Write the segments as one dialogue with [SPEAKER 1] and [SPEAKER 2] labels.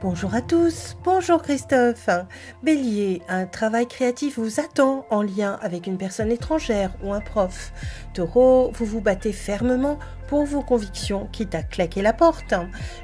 [SPEAKER 1] Bonjour à tous, bonjour Christophe. Bélier, un travail créatif vous attend en lien avec une personne étrangère ou un prof. Taureau, vous vous battez fermement pour vos convictions, quitte à claquer la porte.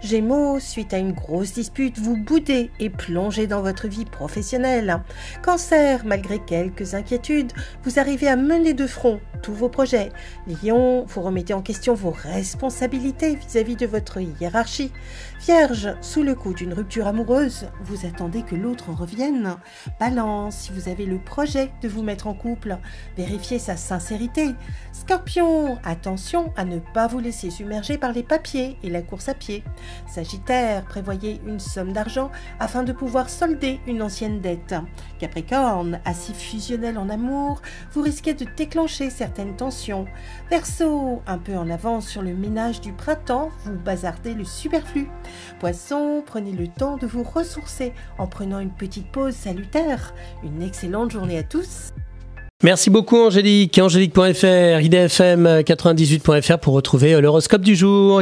[SPEAKER 1] Gémeaux, suite à une grosse dispute, vous boudez et plongez dans votre vie professionnelle. Cancer, malgré quelques inquiétudes, vous arrivez à mener de front vos projets. Lion, vous remettez en question vos responsabilités vis-à-vis de votre hiérarchie. Vierge, sous le coup d'une rupture amoureuse, vous attendez que l'autre revienne. Balance, si vous avez le projet de vous mettre en couple, vérifiez sa sincérité. Scorpion, attention à ne pas vous laisser submerger par les papiers et la course à pied. Sagittaire, prévoyez une somme d'argent afin de pouvoir solder une ancienne dette. Capricorne, assez fusionnel en amour, vous risquez de déclencher certaines tensions. Verseau, un peu en avance sur le ménage du printemps, vous bazardez le superflu. Poisson, prenez le temps de vous ressourcer en prenant une petite pause salutaire. Une excellente journée à tous.
[SPEAKER 2] Merci beaucoup Angélique. Angélique.fr, idfm98.fr pour retrouver l'horoscope du jour.